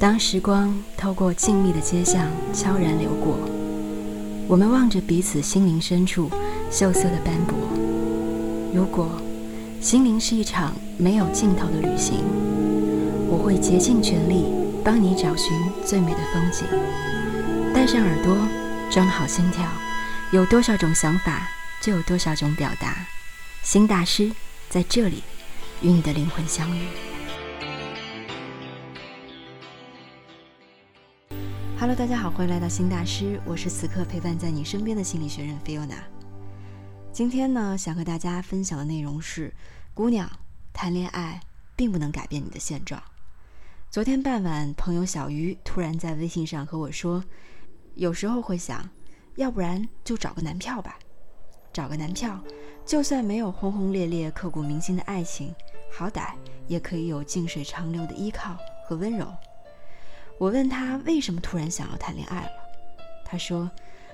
当时光透过静谧的街巷悄然流过，我们望着彼此心灵深处锈色的斑驳。如果心灵是一场没有尽头的旅行，我会竭尽全力帮你找寻最美的风景。带上耳朵，装好心跳，有多少种想法，就有多少种表达。新大师在这里，与你的灵魂相遇。Hello，大家好，欢迎来到新大师，我是此刻陪伴在你身边的心理学人 Fiona。今天呢，想和大家分享的内容是：姑娘，谈恋爱并不能改变你的现状。昨天傍晚，朋友小鱼突然在微信上和我说，有时候会想，要不然就找个男票吧，找个男票，就算没有轰轰烈烈、刻骨铭心的爱情，好歹也可以有静水长流的依靠和温柔。我问他为什么突然想要谈恋爱了，他说：“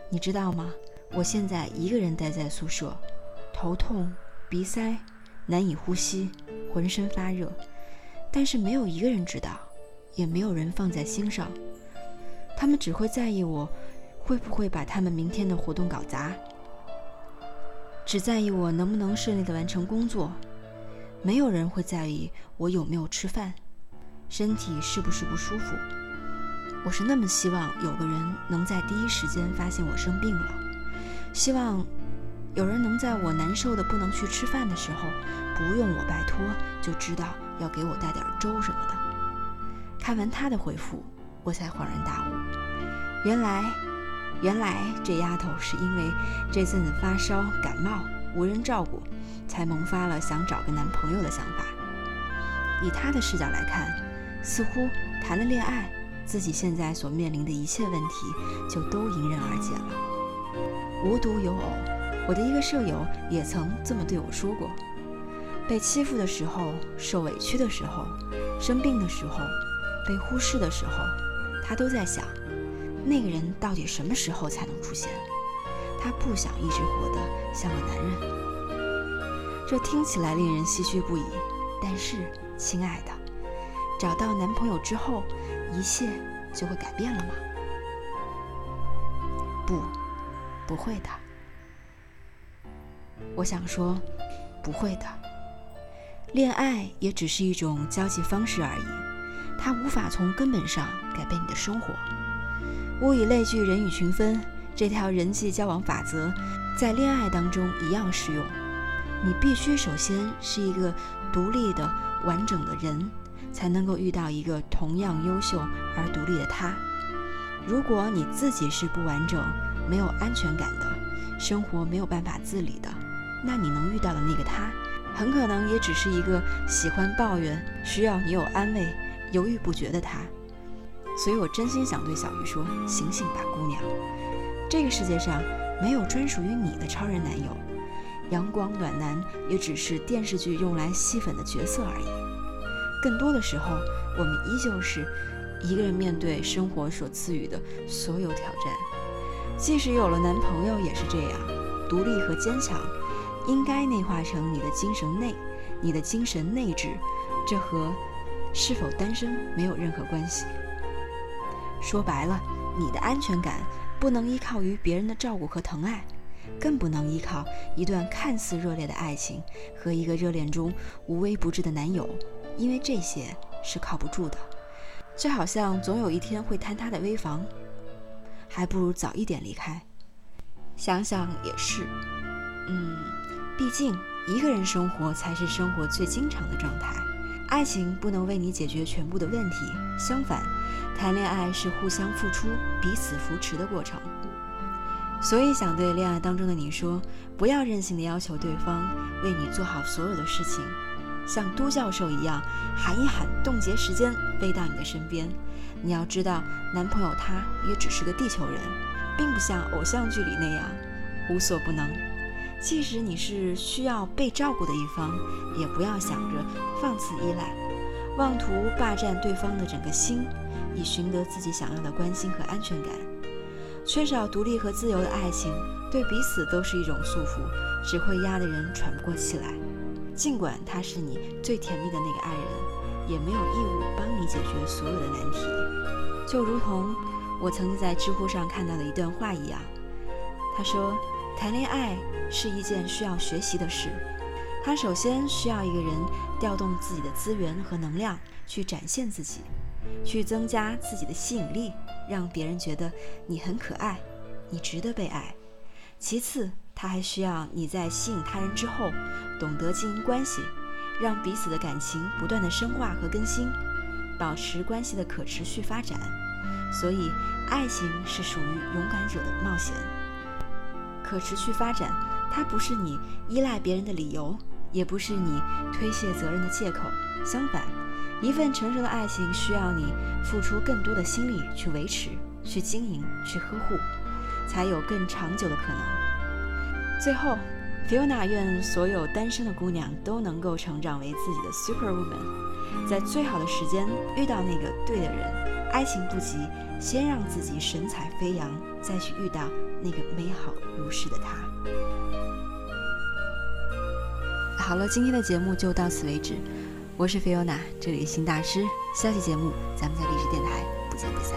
你知道吗？我现在一个人待在宿舍，头痛、鼻塞、难以呼吸、浑身发热，但是没有一个人知道，也没有人放在心上。他们只会在意我会不会把他们明天的活动搞砸，只在意我能不能顺利的完成工作。没有人会在意我有没有吃饭，身体是不是不舒服。”我是那么希望有个人能在第一时间发现我生病了，希望有人能在我难受的不能去吃饭的时候，不用我拜托就知道要给我带点粥什么的。看完他的回复，我才恍然大悟，原来，原来这丫头是因为这阵子发烧感冒无人照顾，才萌发了想找个男朋友的想法。以她的视角来看，似乎谈了恋爱。自己现在所面临的一切问题，就都迎刃而解了。无独有偶，我的一个舍友也曾这么对我说过：被欺负的时候，受委屈的时候，生病的时候，被忽视的时候，他都在想，那个人到底什么时候才能出现？他不想一直活得像个男人。这听起来令人唏嘘不已，但是，亲爱的，找到男朋友之后。一切就会改变了吗？不，不会的。我想说，不会的。恋爱也只是一种交际方式而已，它无法从根本上改变你的生活。物以类聚，人以群分，这条人际交往法则在恋爱当中一样适用。你必须首先是一个独立的、完整的人。才能够遇到一个同样优秀而独立的他。如果你自己是不完整、没有安全感的，生活没有办法自理的，那你能遇到的那个他，很可能也只是一个喜欢抱怨、需要你有安慰、犹豫不决的他。所以我真心想对小鱼说：醒醒吧，姑娘！这个世界上没有专属于你的超人男友，阳光暖男也只是电视剧用来吸粉的角色而已。更多的时候，我们依旧是一个人面对生活所赐予的所有挑战。即使有了男朋友，也是这样，独立和坚强应该内化成你的精神内，你的精神内质。这和是否单身没有任何关系。说白了，你的安全感不能依靠于别人的照顾和疼爱，更不能依靠一段看似热烈的爱情和一个热恋中无微不至的男友。因为这些是靠不住的，就好像总有一天会坍塌的危房，还不如早一点离开。想想也是，嗯，毕竟一个人生活才是生活最经常的状态。爱情不能为你解决全部的问题，相反，谈恋爱是互相付出、彼此扶持的过程。所以想对恋爱当中的你说，不要任性的要求对方为你做好所有的事情。像都教授一样喊一喊，冻结时间飞到你的身边。你要知道，男朋友他也只是个地球人，并不像偶像剧里那样无所不能。即使你是需要被照顾的一方，也不要想着放肆依赖，妄图霸占对方的整个心，以寻得自己想要的关心和安全感。缺少独立和自由的爱情，对彼此都是一种束缚，只会压得人喘不过气来。尽管他是你最甜蜜的那个爱人，也没有义务帮你解决所有的难题。就如同我曾经在知乎上看到的一段话一样，他说：“谈恋爱是一件需要学习的事，他首先需要一个人调动自己的资源和能量去展现自己，去增加自己的吸引力，让别人觉得你很可爱，你值得被爱。其次，他还需要你在吸引他人之后，懂得经营关系。”让彼此的感情不断的深化和更新，保持关系的可持续发展。所以，爱情是属于勇敢者的冒险。可持续发展，它不是你依赖别人的理由，也不是你推卸责任的借口。相反，一份成熟的爱情需要你付出更多的心力去维持、去经营、去呵护，才有更长久的可能。最后。Fiona 愿所有单身的姑娘都能够成长为自己的 super woman，在最好的时间遇到那个对的人。爱情不急，先让自己神采飞扬，再去遇到那个美好如诗的他。好了，今天的节目就到此为止。我是 Fiona，这里是新大师。下期节目咱们在励志电台不见不散。